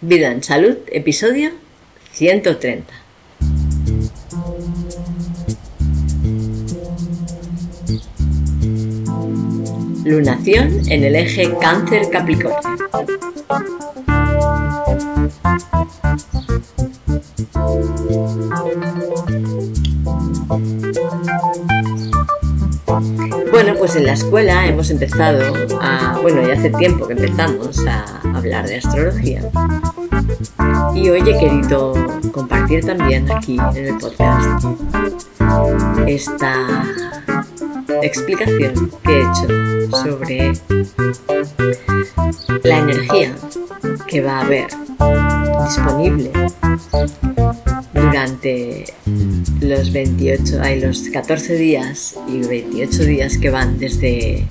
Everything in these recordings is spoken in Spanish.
Vida en Salud, episodio 130. Lunación en el eje cáncer-capricornio. Bueno, pues en la escuela hemos empezado a, bueno, ya hace tiempo que empezamos a hablar de astrología. Y hoy he querido compartir también aquí en el podcast esta explicación que he hecho sobre la energía que va a haber disponible durante los 28, hay los 14 días y 28 días que van desde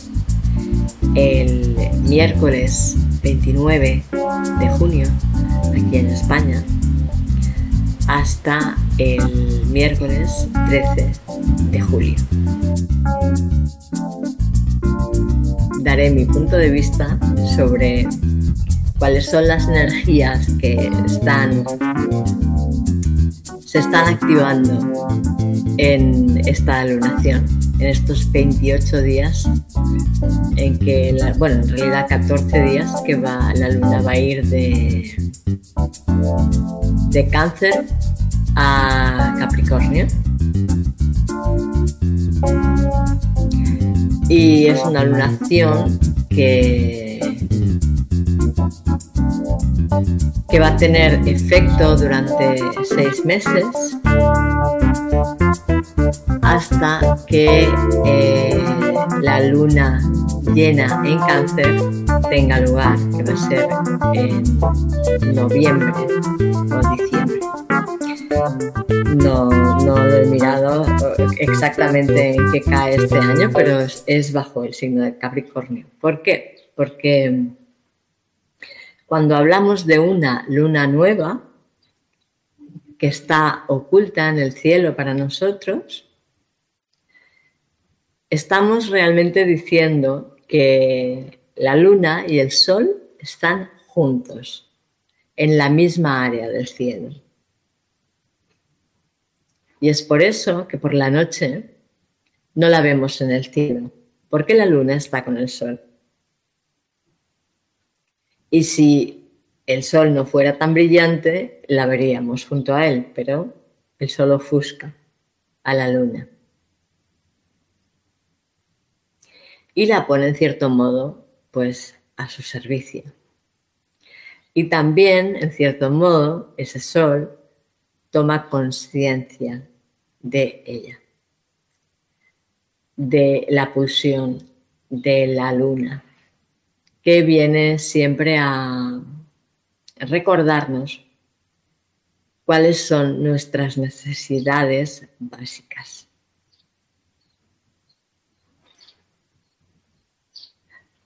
el miércoles 29 de junio aquí en España hasta el miércoles 13 de julio. Daré mi punto de vista sobre cuáles son las energías que están se están activando en esta lunación, en estos 28 días, en que, bueno, en realidad 14 días que va, la luna va a ir de, de cáncer a Capricornio. Y es una lunación que que va a tener efecto durante seis meses hasta que eh, la luna llena en cáncer tenga lugar, que va a ser en noviembre o diciembre. No, no he mirado exactamente en qué cae este año, pero es bajo el signo de Capricornio. ¿Por qué? Porque cuando hablamos de una luna nueva que está oculta en el cielo para nosotros, estamos realmente diciendo que la luna y el sol están juntos en la misma área del cielo. Y es por eso que por la noche no la vemos en el cielo, porque la luna está con el sol. Y si el sol no fuera tan brillante, la veríamos junto a él, pero el sol ofusca a la luna. Y la pone en cierto modo, pues, a su servicio. Y también, en cierto modo, ese sol toma conciencia de ella, de la pulsión de la luna que viene siempre a recordarnos cuáles son nuestras necesidades básicas.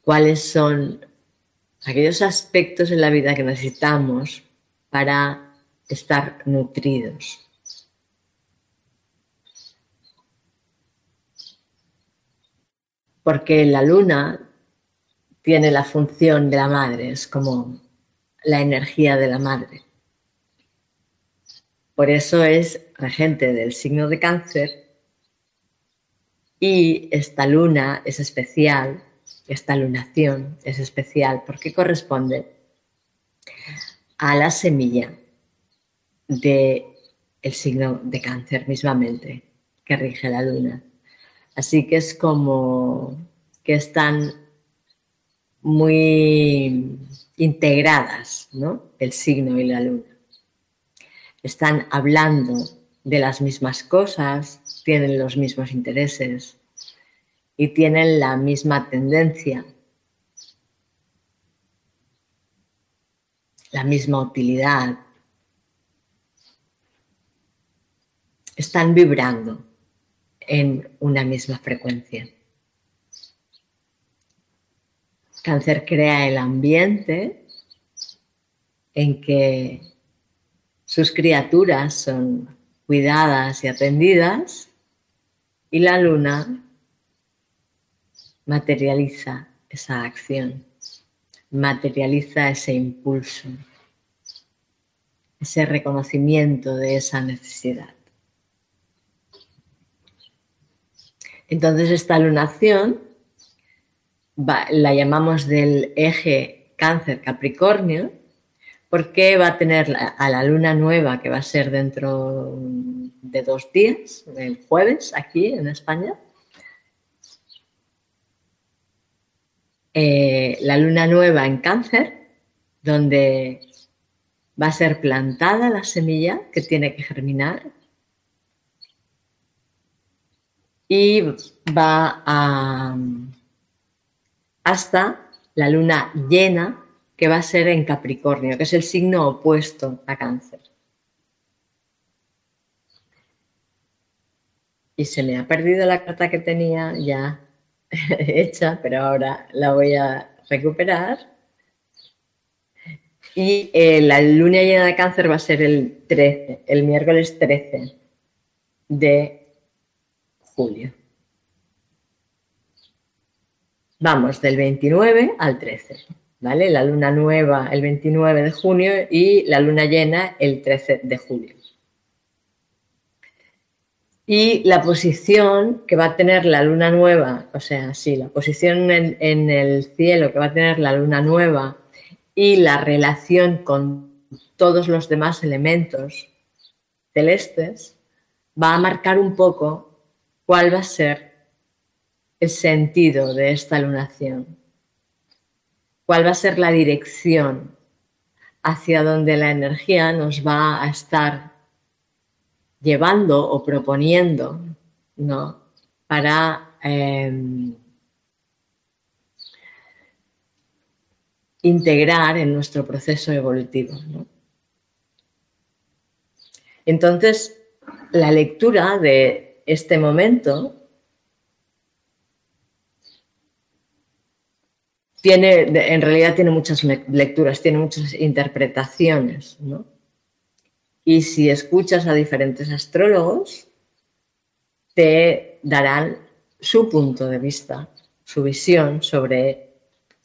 Cuáles son aquellos aspectos en la vida que necesitamos para estar nutridos. Porque la luna tiene la función de la madre, es como la energía de la madre. Por eso es regente del signo de cáncer y esta luna es especial, esta lunación es especial porque corresponde a la semilla del el signo de cáncer mismamente que rige la luna. Así que es como que están muy integradas, ¿no? El signo y la luna. Están hablando de las mismas cosas, tienen los mismos intereses y tienen la misma tendencia, la misma utilidad. Están vibrando en una misma frecuencia. Cáncer crea el ambiente en que sus criaturas son cuidadas y atendidas y la luna materializa esa acción, materializa ese impulso ese reconocimiento de esa necesidad. Entonces esta lunación la llamamos del eje cáncer Capricornio porque va a tener a la luna nueva que va a ser dentro de dos días, el jueves aquí en España. Eh, la luna nueva en cáncer, donde va a ser plantada la semilla que tiene que germinar y va a, hasta la luna llena que va a ser en Capricornio, que es el signo opuesto a cáncer. Y se me ha perdido la carta que tenía ya hecha, pero ahora la voy a recuperar. Y eh, la luna llena de cáncer va a ser el 13, el miércoles 13 de julio. Vamos del 29 al 13, ¿vale? La luna nueva el 29 de junio y la luna llena el 13 de julio. Y la posición que va a tener la luna nueva, o sea, sí, la posición en, en el cielo que va a tener la luna nueva y la relación con todos los demás elementos celestes va a marcar un poco cuál va a ser el sentido de esta lunación, cuál va a ser la dirección hacia donde la energía nos va a estar llevando o proponiendo, ¿no? Para em, integrar en nuestro proceso evolutivo. Entonces, la lectura de este momento tiene, en realidad tiene muchas lecturas, tiene muchas interpretaciones, Y si escuchas a diferentes astrólogos, te darán su punto de vista, su visión sobre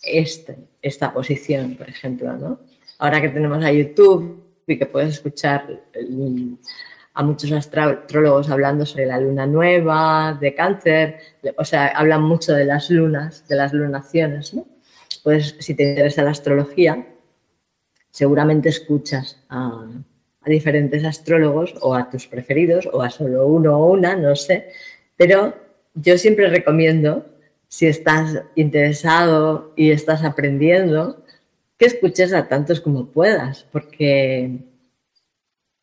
este, esta posición, por ejemplo, ¿no? Ahora que tenemos a YouTube y que puedes escuchar mm, a muchos astrólogos hablando sobre la luna nueva, de cáncer, o sea, hablan mucho de las lunas, de las lunaciones, ¿no? Pues si te interesa la astrología, seguramente escuchas a, a diferentes astrólogos o a tus preferidos o a solo uno o una, no sé, pero yo siempre recomiendo si estás interesado y estás aprendiendo, que escuches a tantos como puedas, porque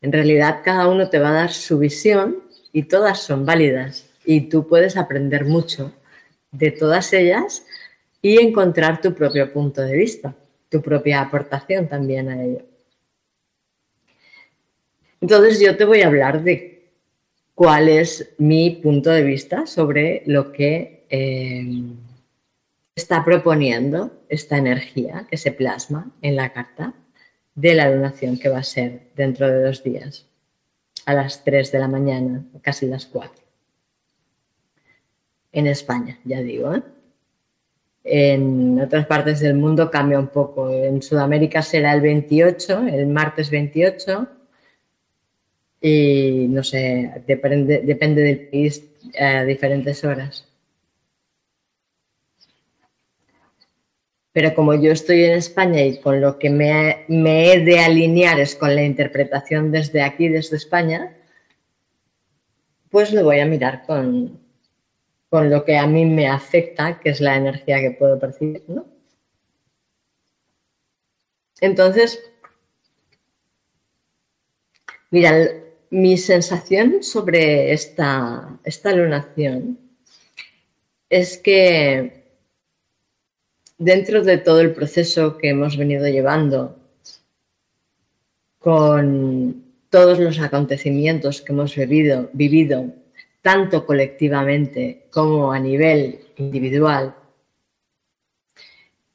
en realidad cada uno te va a dar su visión y todas son válidas y tú puedes aprender mucho de todas ellas y encontrar tu propio punto de vista, tu propia aportación también a ello. Entonces yo te voy a hablar de cuál es mi punto de vista sobre lo que eh, está proponiendo esta energía que se plasma en la carta de la donación que va a ser dentro de dos días, a las 3 de la mañana, casi las 4. En España, ya digo. ¿eh? En otras partes del mundo cambia un poco. En Sudamérica será el 28, el martes 28. Y no sé, depende, depende del país a diferentes horas. pero como yo estoy en España y con lo que me, he de alinear es con la interpretación desde aquí, desde España, pues lo voy a mirar con, con lo que a mí me afecta, que es la energía que puedo percibir, ¿no? Entonces, mira, mi sensación sobre esta, esta lunación es que dentro de todo el proceso que hemos venido llevando con todos los acontecimientos que hemos vivido, vivido tanto colectivamente como a nivel individual,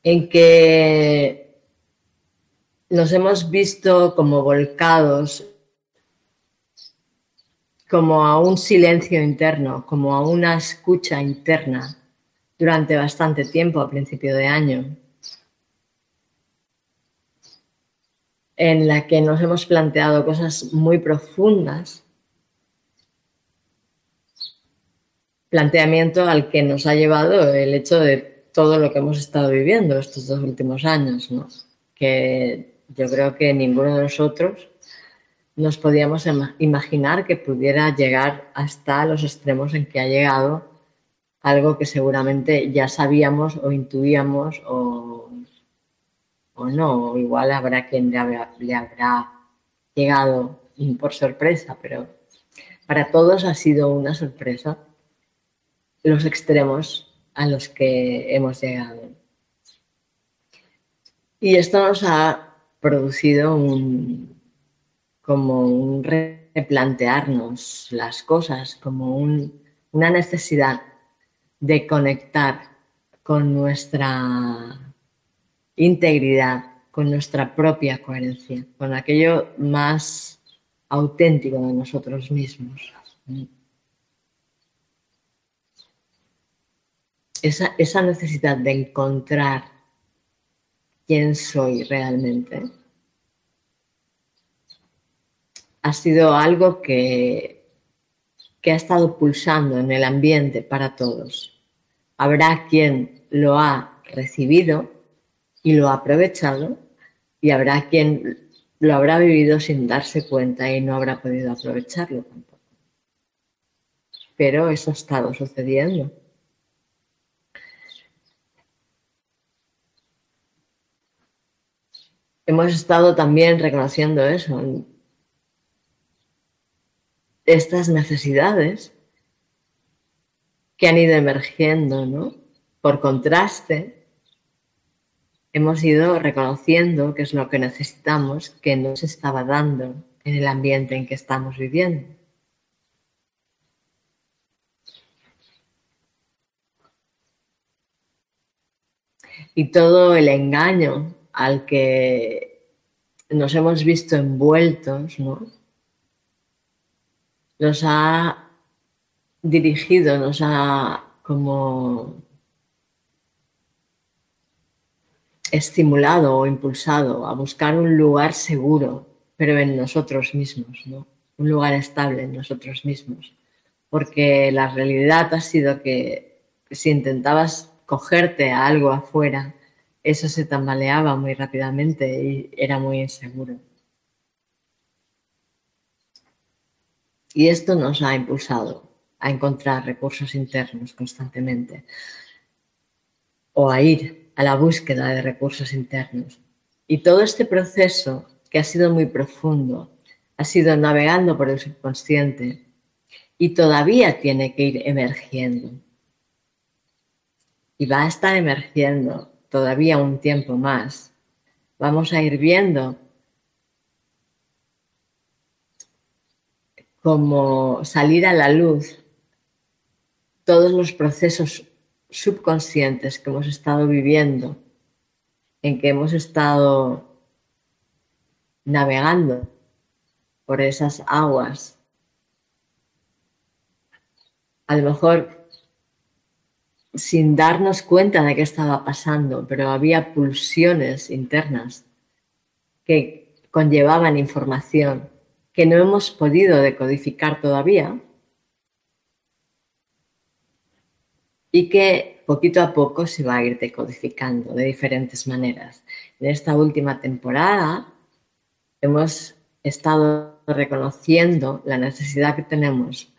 en que nos hemos visto como volcados, como a un silencio interno, como a una escucha interna durante bastante tiempo a principio de año. en la que nos hemos planteado cosas muy profundas, planteamiento al que nos ha llevado el hecho de todo lo que hemos estado viviendo estos dos últimos años, ¿no? que yo creo que ninguno de nosotros nos podíamos imaginar que pudiera llegar hasta los extremos en que ha llegado algo que seguramente ya sabíamos o intuíamos o, o no, o igual habrá quien le habrá, le habrá llegado por sorpresa, pero para todos ha sido una sorpresa los extremos a los que hemos llegado. Y esto nos ha producido un, como un replantearnos las cosas, como una necesidad de conectar con nuestra integridad, con nuestra propia coherencia, con aquello más auténtico de nosotros mismos. Esa, esa necesidad de encontrar quién soy realmente ha sido algo que, que ha estado pulsando en el ambiente para todos. Habrá quien lo ha recibido y lo ha aprovechado y habrá quien lo habrá vivido sin darse cuenta y no habrá podido aprovecharlo tampoco. Pero eso ha estado sucediendo. Hemos estado también reconociendo eso, estas necesidades que han ido emergiendo, ¿no? Por contraste, hemos ido reconociendo qué es lo que necesitamos que nos estaba dando en el ambiente en que estamos viviendo. Y todo el engaño al que nos hemos visto envueltos, ¿no? Nos ha dirigido, nos ha como estimulado o impulsado a buscar un lugar seguro, pero en nosotros mismos, ¿no? un lugar estable en nosotros mismos. Porque la realidad ha sido que si intentabas cogerte a algo afuera, eso se tambaleaba muy rápidamente y era muy inseguro. Y esto nos ha impulsado a encontrar recursos internos constantemente o a ir a la búsqueda de recursos internos. Y todo este proceso, que ha sido muy profundo, ha sido navegando por el subconsciente y todavía tiene que ir emergiendo. Y va a estar emergiendo todavía un tiempo más. Vamos a ir viendo como salir a la luz todos los procesos subconscientes que hemos estado viviendo, en que hemos estado navegando por esas aguas. A lo mejor sin darnos cuenta de qué estaba pasando, pero había pulsiones internas que conllevaban información que no hemos podido decodificar todavía y que poquito a poco se va a ir decodificando de diferentes maneras. En esta última temporada hemos estado reconociendo la necesidad que tenemos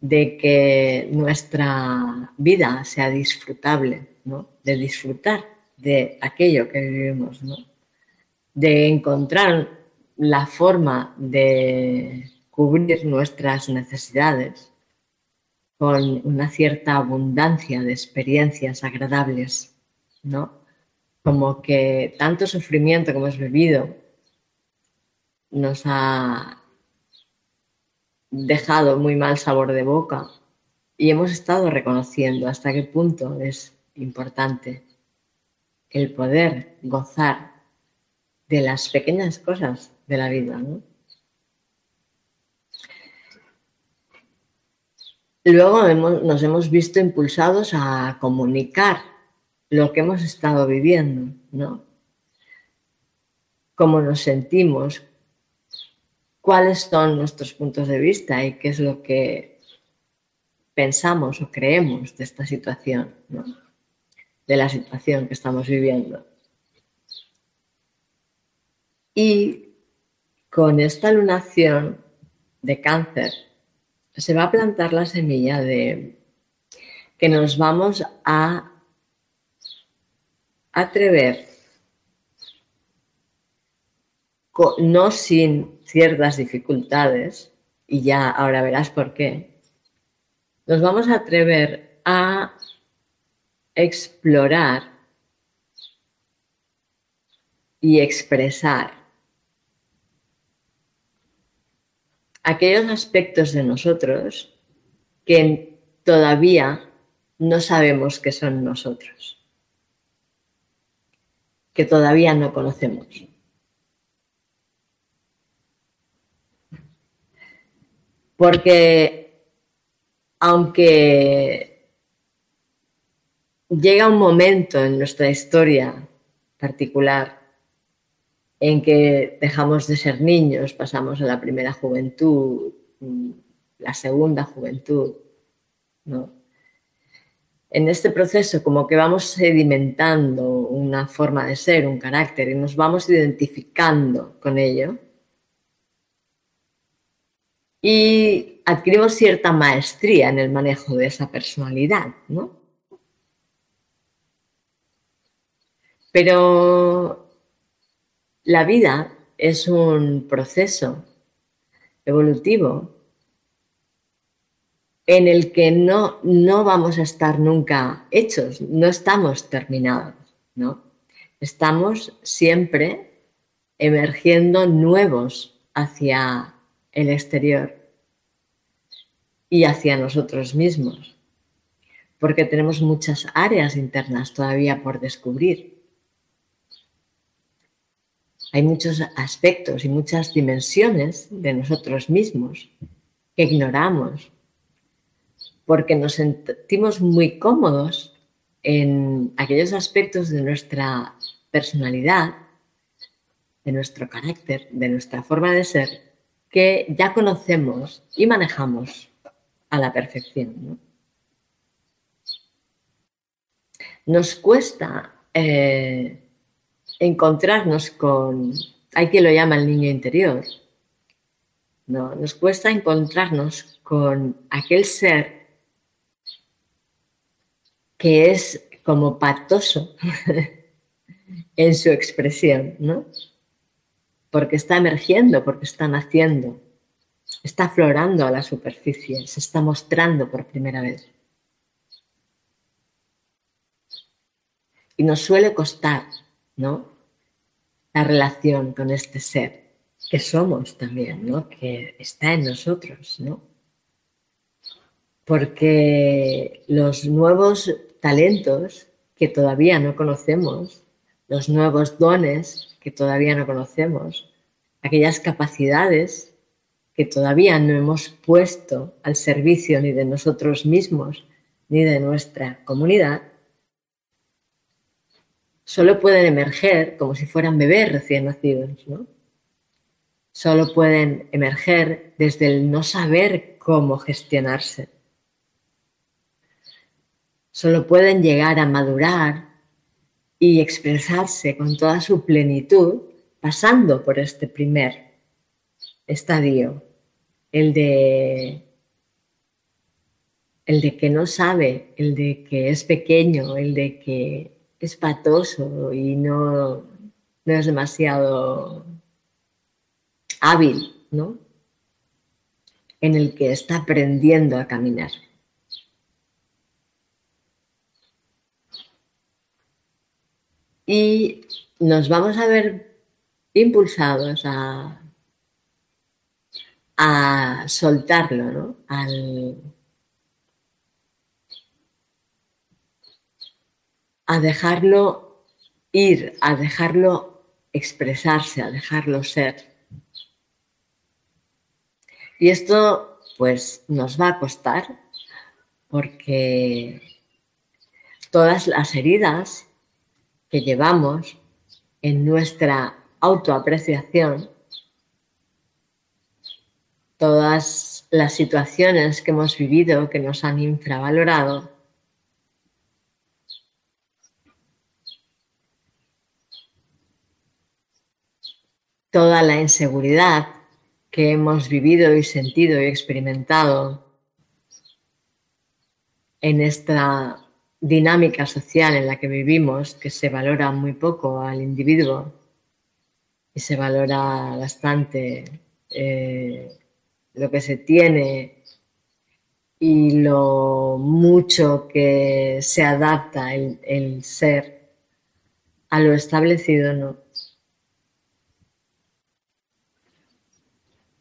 de que nuestra vida sea disfrutable, ¿no? de disfrutar de aquello que vivimos, ¿no? de encontrar la forma de cubrir nuestras necesidades con una cierta abundancia de experiencias agradables, ¿no? Como que tanto sufrimiento que hemos vivido nos ha dejado muy mal sabor de boca y hemos estado reconociendo hasta qué punto es importante el poder gozar de las pequeñas cosas de la vida. Luego nos hemos visto impulsados a comunicar lo que hemos estado viviendo, ¿no? cómo nos sentimos, cuáles son nuestros puntos de vista y qué es lo que pensamos o creemos de esta situación, de la situación que estamos viviendo. Y con esta lunación de cáncer se va a plantar la semilla de que nos vamos a atrever, no sin ciertas dificultades, y ya ahora verás por qué, nos vamos a atrever a explorar y expresar aquellos aspectos de nosotros que todavía no sabemos que son nosotros, que todavía no conocemos. Porque aunque llega un momento en nuestra historia particular en que dejamos de ser niños, pasamos a la primera juventud, la segunda juventud, ¿no? En este proceso como que vamos sedimentando una forma de ser, un carácter y nos vamos identificando con ello y adquirimos cierta maestría en el manejo de esa personalidad, ¿no? Pero la vida es un proceso evolutivo en el que no, no vamos a estar nunca hechos, no estamos terminados, ¿no? Estamos siempre emergiendo nuevos hacia el exterior y hacia nosotros mismos, porque tenemos muchas áreas internas todavía por descubrir hay muchos aspectos y muchas dimensiones de nosotros mismos que ignoramos porque nos sentimos muy cómodos en aquellos aspectos de nuestra personalidad, de nuestro carácter, de nuestra forma de ser, que ya conocemos y manejamos a la perfección. Nos cuesta eh, encontrarnos con, hay quien lo llama el niño interior, ¿no? Nos cuesta encontrarnos con aquel ser que es como patoso en su expresión, ¿no? Porque está emergiendo, porque está naciendo, está aflorando a la superficie, se está mostrando por primera vez. Y nos suele costar ¿no? La relación con este ser que somos también, ¿no? Que está en nosotros, ¿no? Porque los nuevos talentos que todavía no conocemos, los nuevos dones que todavía no conocemos, aquellas capacidades que todavía no hemos puesto al servicio ni de nosotros mismos ni de nuestra comunidad, solo pueden emerger como si fueran bebés recién nacidos, ¿no? Solo pueden emerger desde el no saber cómo gestionarse. Solo pueden llegar a madurar y expresarse con toda su plenitud pasando por este primer estadio, el de el de que no sabe, el de que es pequeño, el de que es patoso y no, no es demasiado hábil, ¿no? En el que está aprendiendo a caminar. Y nos vamos a ver impulsados a, a soltarlo, ¿no? Al, a dejarlo ir, a dejarlo expresarse, a dejarlo ser. Y esto pues nos va a costar porque todas las heridas que llevamos en nuestra autoapreciación, todas las situaciones que hemos vivido que nos han infravalorado, toda la inseguridad que hemos vivido y sentido y experimentado en esta dinámica social en la que vivimos, que se valora muy poco al individuo y se valora bastante eh, lo que se tiene y lo mucho que se adapta el, el ser a lo establecido, ¿no?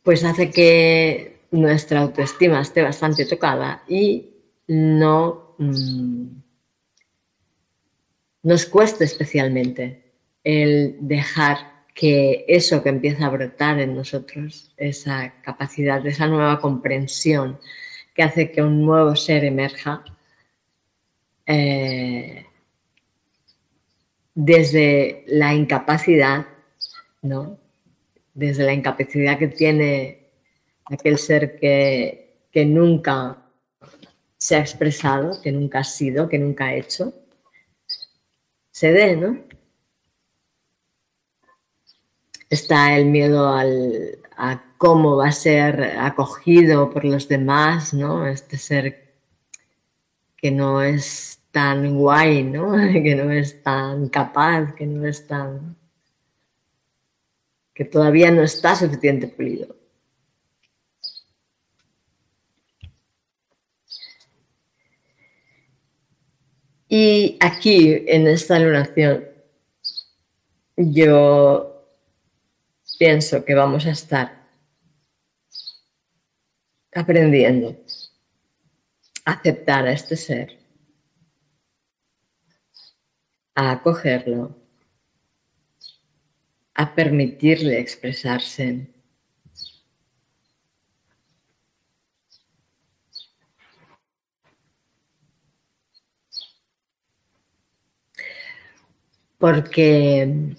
Pues hace que nuestra autoestima esté bastante tocada y no mm, nos cuesta especialmente el dejar que eso que empieza a brotar en nosotros, esa capacidad, esa nueva comprensión que hace que un nuevo ser emerja, eh, desde la incapacidad, ¿no? Desde la incapacidad que tiene aquel ser que, que nunca se ha expresado, que nunca ha sido, que nunca ha hecho, se dé, ¿no? Está el miedo a cómo va a ser acogido por los demás, ¿no? Este ser que no es tan guay, ¿no? Que no es tan capaz, que no es tan... que todavía no está suficiente pulido. Y aquí, en esta lunación, yo pienso que vamos a estar aprendiendo a aceptar a este ser, a acogerlo, a permitirle expresarse. Porque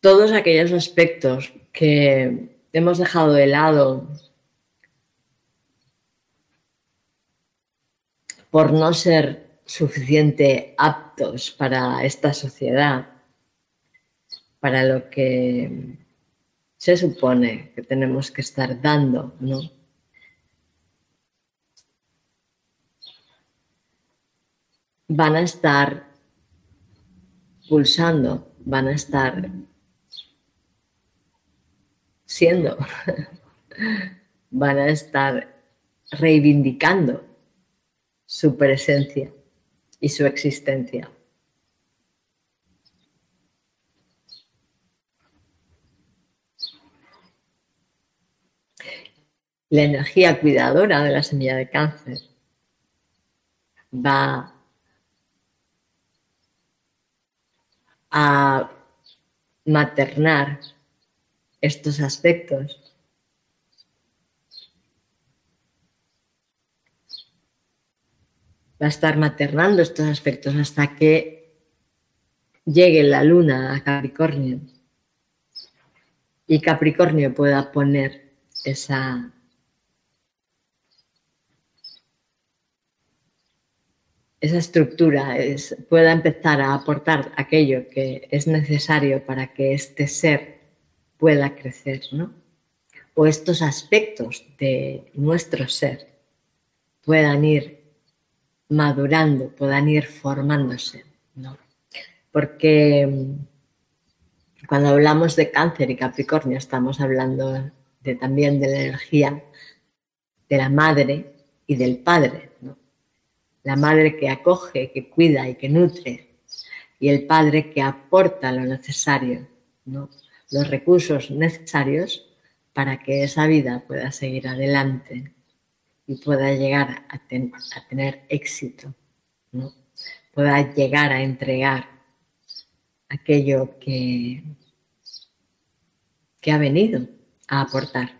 todos aquellos aspectos que hemos dejado de lado por no ser suficiente aptos para esta sociedad, para lo que se supone que tenemos que estar dando, ¿no? van a estar pulsando, van a estar siendo, van a estar reivindicando su presencia y su existencia. La energía cuidadora de la semilla de cáncer va a maternar estos aspectos. Va a estar maternando estos aspectos hasta que llegue la luna a Capricornio y Capricornio pueda poner esa esa estructura es, pueda empezar a aportar aquello que es necesario para que este ser pueda crecer, ¿no? O estos aspectos de nuestro ser puedan ir madurando, puedan ir formándose, ¿no? Porque mm, cuando hablamos de cáncer y Capricornio estamos hablando de, también de la energía de la madre y del padre, ¿no? la madre que acoge, que cuida y que nutre, y el padre que aporta lo necesario, los recursos necesarios para que esa vida pueda seguir adelante y pueda llegar a, ten, a tener éxito, ¿no? pueda llegar a entregar aquello que, que ha venido a aportar.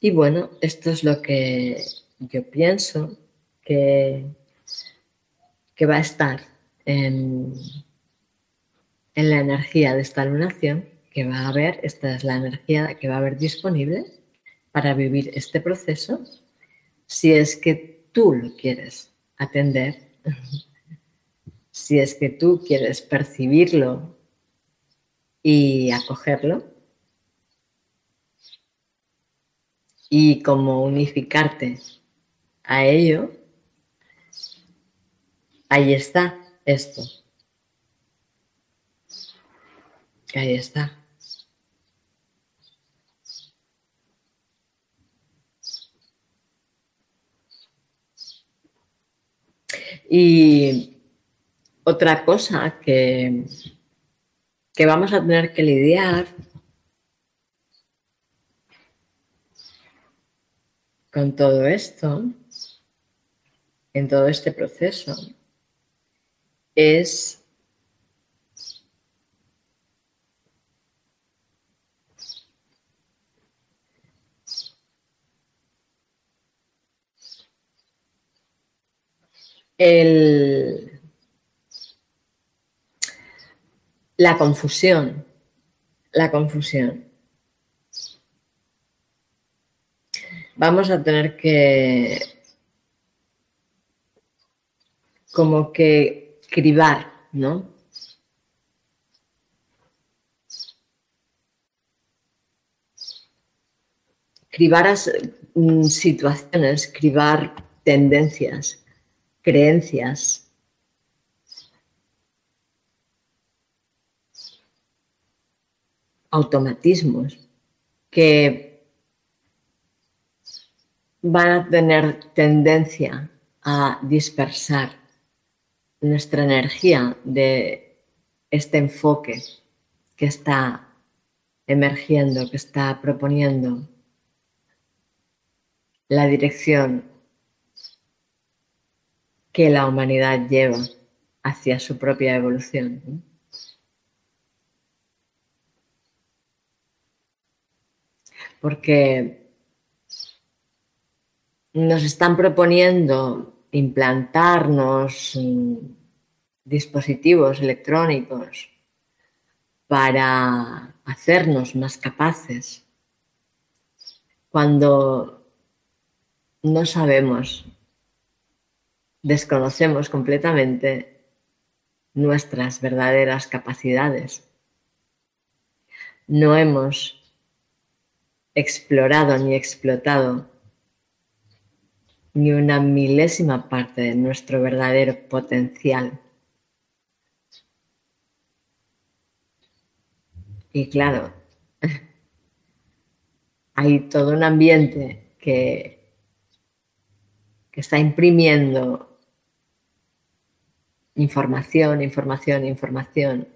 Y bueno, esto es lo que yo pienso que, que va a estar en, en la energía de esta lunación, que va a haber, esta es la energía que va a haber disponible para vivir este proceso, si es que tú lo quieres atender, si es que tú quieres percibirlo y acogerlo, y como unificarte a ello, ahí está esto. Ahí está. Y otra cosa que, que vamos a tener que lidiar con todo esto, en todo este proceso, es el, la confusión, la confusión. vamos a tener que como que cribar, ¿no? Cribar mm, situaciones, cribar tendencias, creencias. automatismos que van a tener tendencia a dispersar nuestra energía de este enfoque que está emergiendo, que está proponiendo la dirección que la humanidad lleva hacia su propia evolución. Porque nos están proponiendo implantarnos dispositivos electrónicos para hacernos más capaces cuando no sabemos, desconocemos completamente nuestras verdaderas capacidades. No hemos explorado ni explotado ni una milésima parte de nuestro verdadero potencial. Y claro, hay todo un ambiente que, que está imprimiendo información, información, información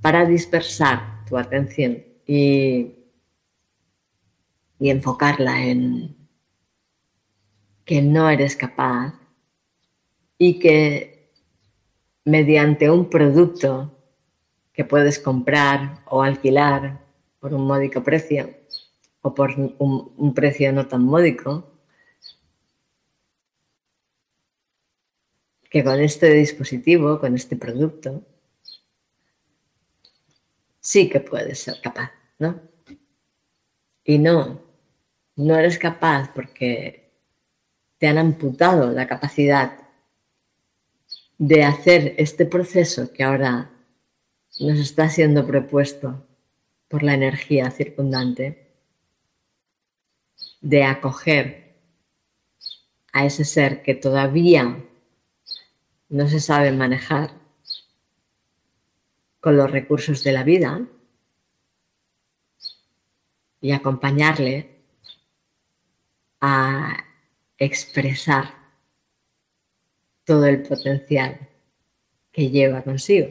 para dispersar tu atención y, y enfocarla en, que no eres capaz y que mediante un producto que puedes comprar o alquilar por un módico precio o por un, precio no tan módico, que con este dispositivo, con este producto, sí que puedes ser capaz, ¿no? Y no, no eres capaz porque han amputado la capacidad de hacer este proceso que ahora nos está siendo propuesto por la energía circundante, de acoger a ese ser que todavía no se sabe manejar con los recursos de la vida y acompañarle a expresar todo el potencial que lleva consigo.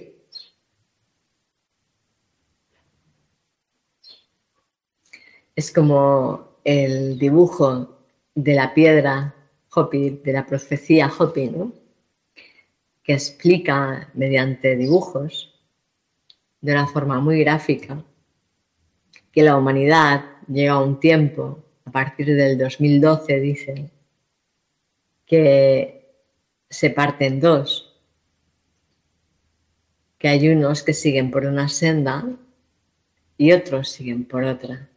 Es como el dibujo de la piedra Hopi, de la profecía Hopi, que explica mediante dibujos de una forma muy gráfica que la humanidad llega a un tiempo a partir del 2012 dicen que se parte en dos, que hay unos que siguen por una senda y otros siguen por otra.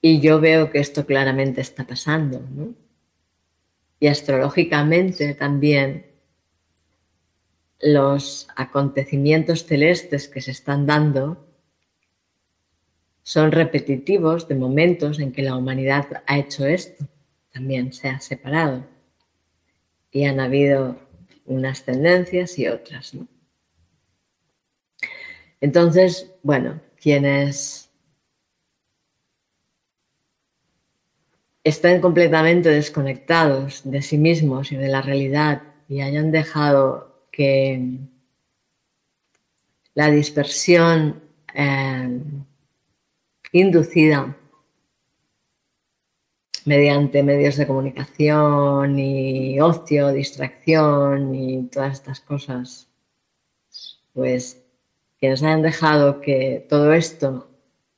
Y yo veo que esto claramente está pasando, ¿no? Y astrológicamente también los acontecimientos celestes que se están dando son repetitivos de momentos en que la humanidad ha hecho esto, también se ha separado y han habido unas tendencias y otras. ¿no? Entonces, bueno, quienes estén completamente desconectados de sí mismos y de la realidad y hayan dejado que la dispersión eh, inducida mediante medios de comunicación y ocio, distracción y todas estas cosas, pues quienes hayan dejado que todo esto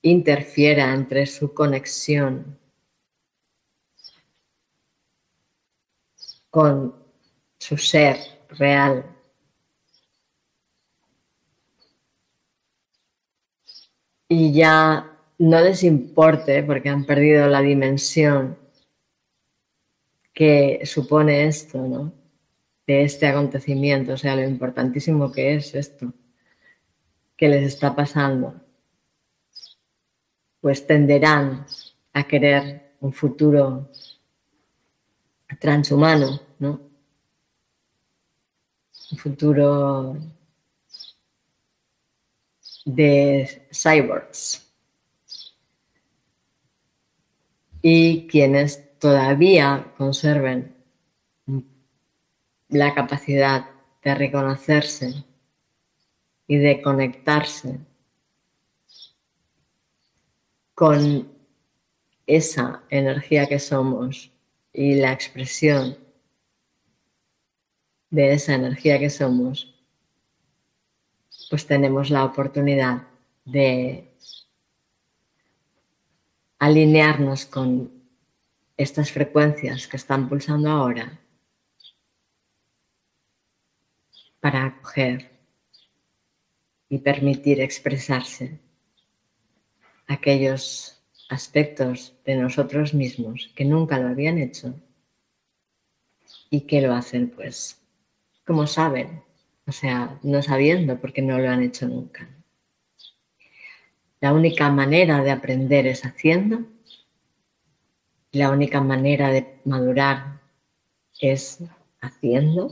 interfiera entre su conexión con su ser real. Y ya no les importe porque han perdido la dimensión que supone esto, ¿no? De este acontecimiento, o sea, lo importantísimo que es esto que les está pasando, pues tenderán a querer un futuro transhumano, ¿no? Un futuro de cyborgs. Y quienes todavía conserven la capacidad de reconocerse y de conectarse con esa energía que somos y la expresión de esa energía que somos, pues tenemos la oportunidad de alinearnos con estas frecuencias que están pulsando ahora para acoger y permitir expresarse aquellos aspectos de nosotros mismos que nunca lo habían hecho y que lo hacen pues como saben, o sea, no sabiendo porque no lo han hecho nunca. La única manera de aprender es haciendo. La única manera de madurar es haciendo.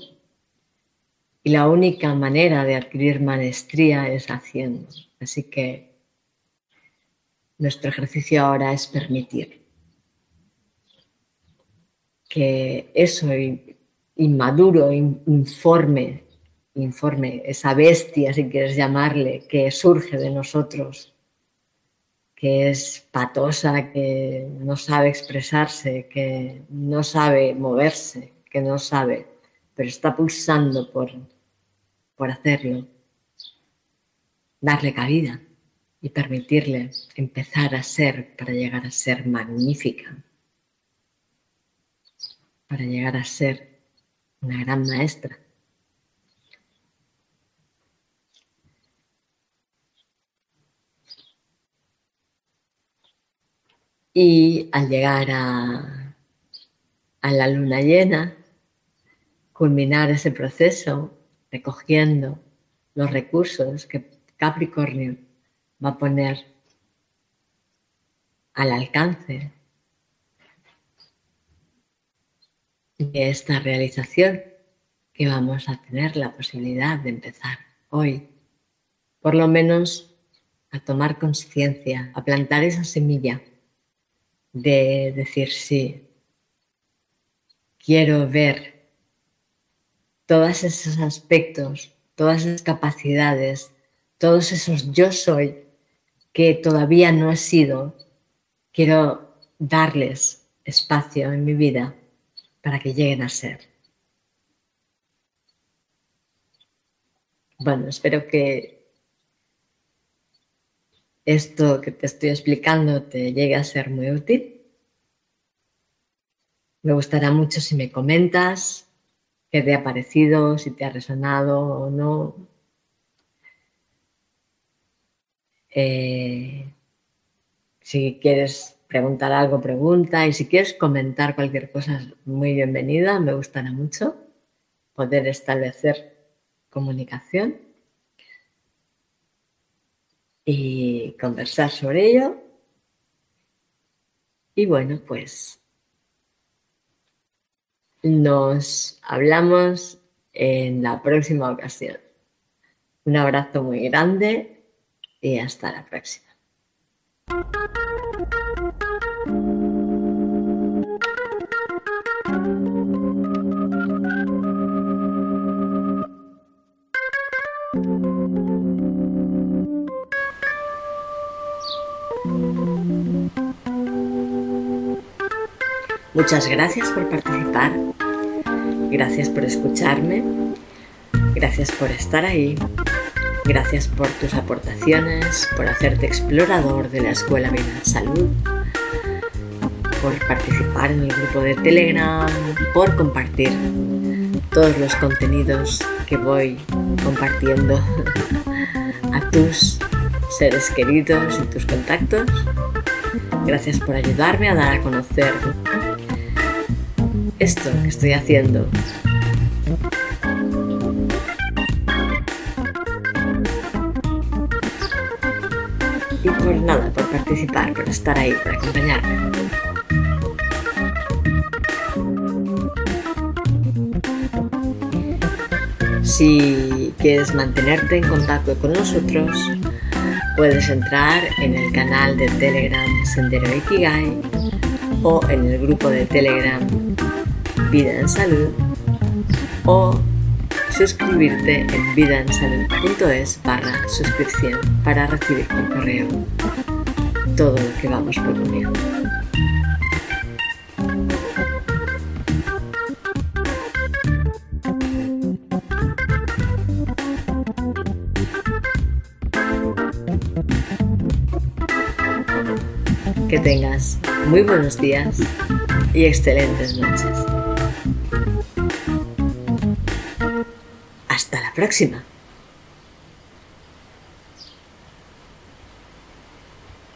Y la única manera de adquirir maestría es haciendo. Así que nuestro ejercicio ahora es permitir que eso inmaduro, informe, informe, esa bestia, si quieres llamarle, que surge de nosotros, que es patosa, que no sabe expresarse, que no sabe moverse, que no sabe, pero está pulsando por, por hacerlo. Darle cabida y permitirle empezar a ser para llegar a ser magnífica, para llegar a ser una gran maestra. Y al llegar a, la luna llena, culminar ese proceso recogiendo los recursos que Capricornio va a poner al alcance de esta realización que vamos a tener la posibilidad de empezar hoy, por lo menos a tomar conciencia, a plantar esa semilla de decir sí, quiero ver todos esos aspectos, todas esas capacidades, todos esos yo soy que todavía no he sido, quiero darles espacio en mi vida para que lleguen a ser. Bueno, espero que esto que te estoy explicando te llegue a ser muy útil. Me gustará mucho si me comentas qué te ha parecido, si te ha resonado o no. Eh, si quieres preguntar algo, pregunta. Y si quieres comentar cualquier cosa, muy bienvenida. Me gustará mucho poder establecer comunicación y conversar sobre ello. Y bueno, pues nos hablamos en la próxima ocasión. Un abrazo muy grande y hasta la próxima. Muchas gracias por participar, gracias por escucharme, gracias por estar ahí, gracias por tus aportaciones, por hacerte explorador de la Escuela Vida Salud, por participar en el grupo de Telegram, por compartir todos los contenidos que voy compartiendo a tus seres queridos y tus contactos. Gracias por ayudarme a dar a conocer esto que estoy haciendo. Y por nada, por participar, por estar ahí, por acompañarme. Si quieres mantenerte en contacto con nosotros, puedes entrar en el canal de Telegram Sendero Ikigai o en el grupo de Telegram Vida en Salud o suscribirte en vidaensalud.es barra suscripción para recibir por correo todo lo que vamos proponiendo. Que tengas muy buenos días y excelentes noches. Próxima.